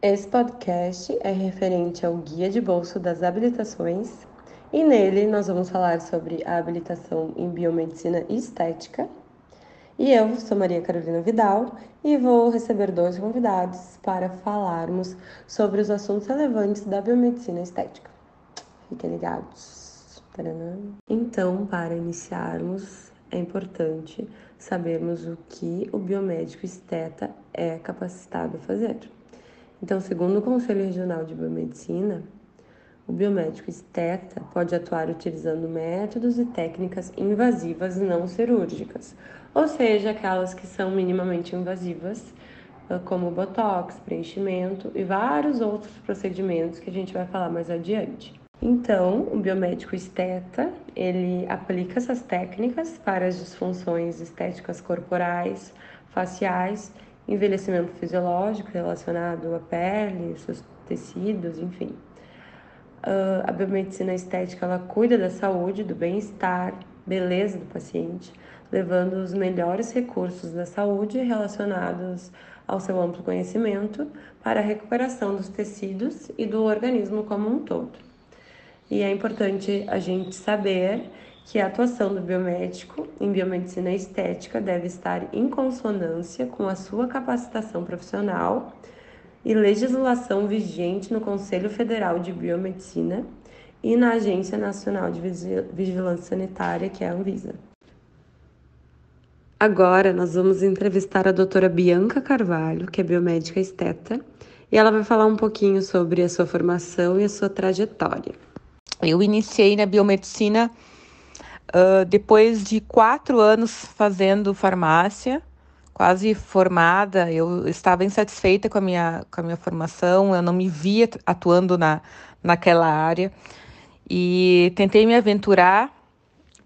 Esse podcast é referente ao Guia de Bolso das Habilitações e nele nós vamos falar sobre a habilitação em Biomedicina e Estética. E eu sou Maria Carolina Vidal e vou receber dois convidados para falarmos sobre os assuntos relevantes da biomedicina estética. Fiquem ligados. Então, para iniciarmos, é importante sabermos o que o biomédico esteta é capacitado a fazer. Então, segundo o Conselho Regional de Biomedicina, o biomédico esteta pode atuar utilizando métodos e técnicas invasivas não cirúrgicas, ou seja, aquelas que são minimamente invasivas, ah, como botox, preenchimento e vários outros procedimentos que a gente vai falar mais adiante. Então, o biomédico esteta, ele aplica essas técnicas para as disfunções estéticas corporais, faciais envelhecimento fisiológico relacionado à pele, seus tecidos, enfim. Uh, a biomedicina estética ela cuida da saúde, do bem-estar, beleza do paciente, levando os melhores recursos da saúde relacionados ao seu amplo conhecimento para a recuperação dos tecidos e do organismo como um todo. E é importante a gente saber que a atuação do biomédico em biomedicina estética deve estar em consonância com a sua capacitação profissional e legislação vigente no Conselho Federal de Biomedicina e na Agência Nacional de Vigilância Sanitária, que é a Anvisa. Agora nós vamos entrevistar a doutora Bianca Carvalho, que é biomédica esteta, e ela vai falar um pouquinho sobre a sua formação e a sua trajetória. Eu iniciei na biomedicina Uh, depois de quatro anos fazendo farmácia, quase formada, eu estava insatisfeita com a minha, com a minha formação, eu não me via atuando na, naquela área e tentei me aventurar,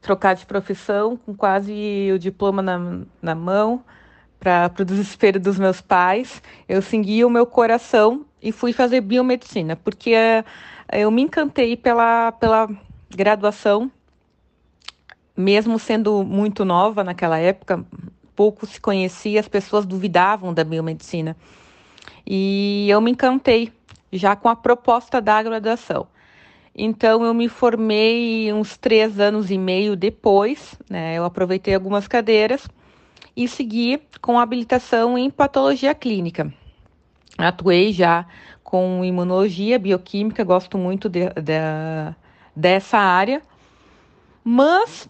trocar de profissão com quase o diploma na, na mão, para o desespero dos meus pais. Eu segui o meu coração e fui fazer biomedicina, porque uh, eu me encantei pela, pela graduação mesmo sendo muito nova naquela época, pouco se conhecia, as pessoas duvidavam da biomedicina. E eu me encantei já com a proposta da graduação. Então, eu me formei uns três anos e meio depois, né? Eu aproveitei algumas cadeiras e segui com habilitação em patologia clínica. Atuei já com imunologia, bioquímica, gosto muito de, de, dessa área, mas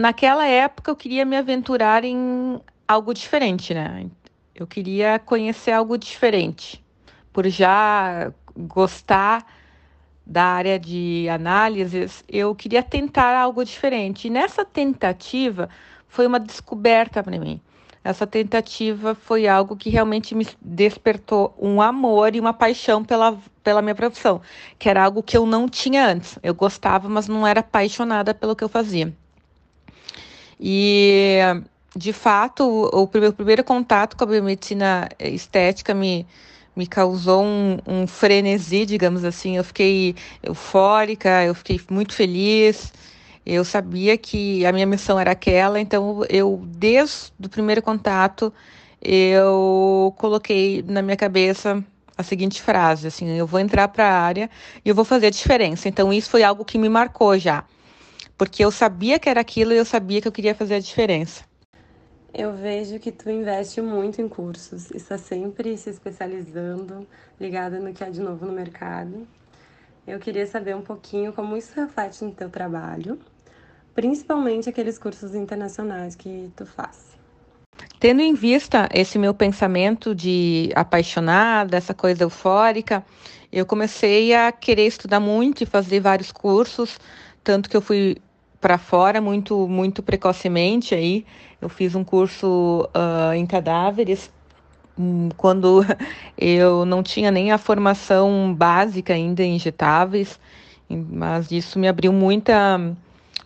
Naquela época eu queria me aventurar em algo diferente, né? Eu queria conhecer algo diferente. Por já gostar da área de análises, eu queria tentar algo diferente. E nessa tentativa foi uma descoberta para mim. Essa tentativa foi algo que realmente me despertou um amor e uma paixão pela, pela minha profissão, que era algo que eu não tinha antes. Eu gostava, mas não era apaixonada pelo que eu fazia. E, de fato, o, o primeiro contato com a biomedicina estética me, me causou um, um, frenesi, digamos assim. Eu fiquei eufórica, eu fiquei muito feliz. Eu sabia que a minha missão era aquela, então eu, desde o primeiro contato, eu coloquei na minha cabeça a seguinte frase, assim, eu vou entrar para a área e eu vou fazer a diferença. Então isso foi algo que me marcou já porque eu sabia que era aquilo e eu sabia que eu queria fazer a diferença. Eu vejo que tu investe muito em cursos, está sempre se especializando, ligada no que há de novo no mercado. Eu queria saber um pouquinho como isso reflete no teu trabalho, principalmente aqueles cursos internacionais que tu faz. Tendo em vista esse meu pensamento de apaixonada, essa coisa eufórica, eu comecei a querer estudar muito e fazer vários cursos, tanto que eu fui para fora muito muito precocemente aí. Eu fiz um curso uh, em cadáveres um, quando eu não tinha nem a formação básica ainda em injetáveis, mas isso me abriu muita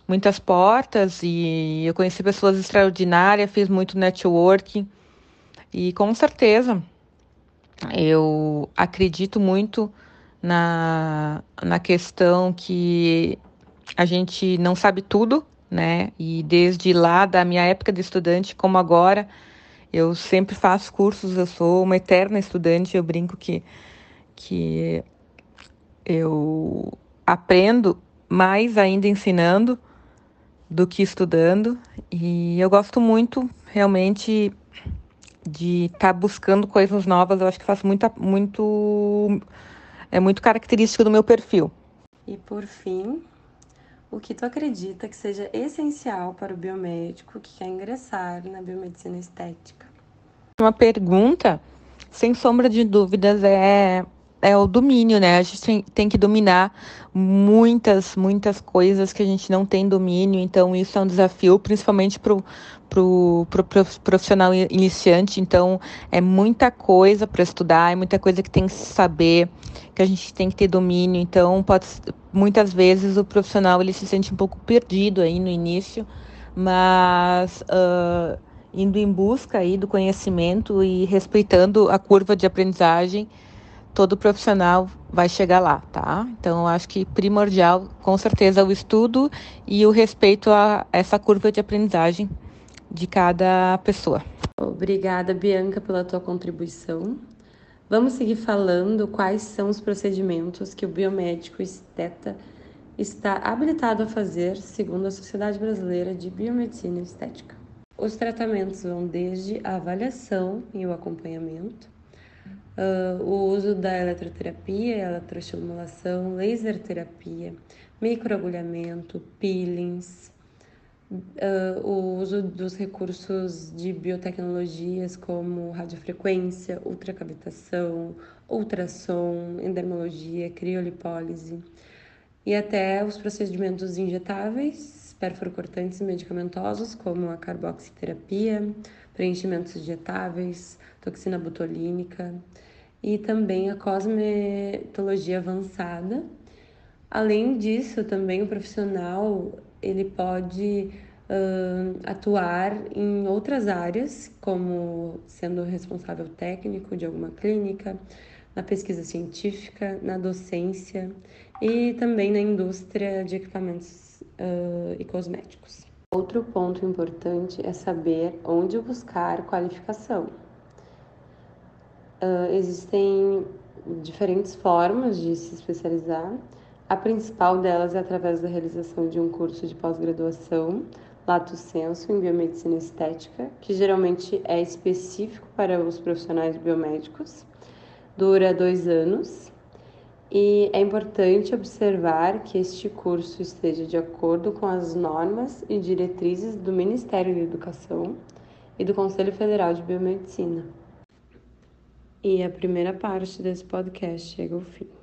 muitas portas e eu conheci pessoas extraordinárias, fiz muito networking e com certeza eu acredito muito na, na questão que a gente não sabe tudo, né? E desde lá, da minha época de estudante, como agora, Eu sempre faço cursos, eu sou uma eterna estudante, eu brinco que, que eu aprendo mais ainda ensinando do que estudando. E eu gosto muito, realmente, de estar tá buscando coisas novas. Eu acho que faço muita, muito. É muito característico do meu perfil. E por fim, o que tu acredita que seja essencial para o biomédico que quer ingressar na biomedicina estética? Uma pergunta, sem sombra de dúvidas, é é o domínio, né? A gente tem, tem que dominar muitas, muitas coisas que a gente não tem domínio, então isso é um desafio, principalmente para o pro, pro profissional iniciante. Então, é muita coisa para estudar, é muita coisa que tem que saber, que a gente tem que ter domínio. Então, pode, muitas vezes o profissional ele se sente um pouco perdido aí no início, mas uh, indo em busca aí do conhecimento e respeitando a curva de aprendizagem, todo profissional vai chegar lá, tá? Então, acho que primordial, com certeza, o estudo e o respeito a essa curva de aprendizagem de cada pessoa. Obrigada, Bianca, pela tua contribuição. Vamos seguir falando quais são os procedimentos que o biomédico esteta está habilitado a fazer segundo a Sociedade Brasileira de Biomedicina e Estética. Os tratamentos vão desde a avaliação e o acompanhamento, uh, o uso da eletroterapia, eletroestimulação, laser terapia, microagulhamento, peelings, uh, o uso dos recursos de biotecnologias como radiofrequência, ultracavitação, ultrassom, endermologia, criolipólise e até os procedimentos injetáveis, perforocortantes e medicamentosos como a carboxiterapia, preenchimentos injetáveis, toxina botulínica e também a cosmetologia avançada. Além disso, também o profissional ele pode uh, atuar em outras áreas, como sendo responsável técnico de alguma clínica, na pesquisa científica, na docência e também na indústria de equipamentos uh, e cosméticos. Outro ponto importante é saber onde buscar qualificação. Uh, existem diferentes formas de se especializar. A principal delas é através da realização de um curso de pós-graduação, lato senso, em biomedicina estética, que geralmente é específico para os profissionais biomédicos, dura dois anos. E é importante observar que este curso esteja de acordo com as normas e diretrizes do Ministério da Educação e do Conselho Federal de Biomedicina. E a primeira parte desse podcast chega ao fim.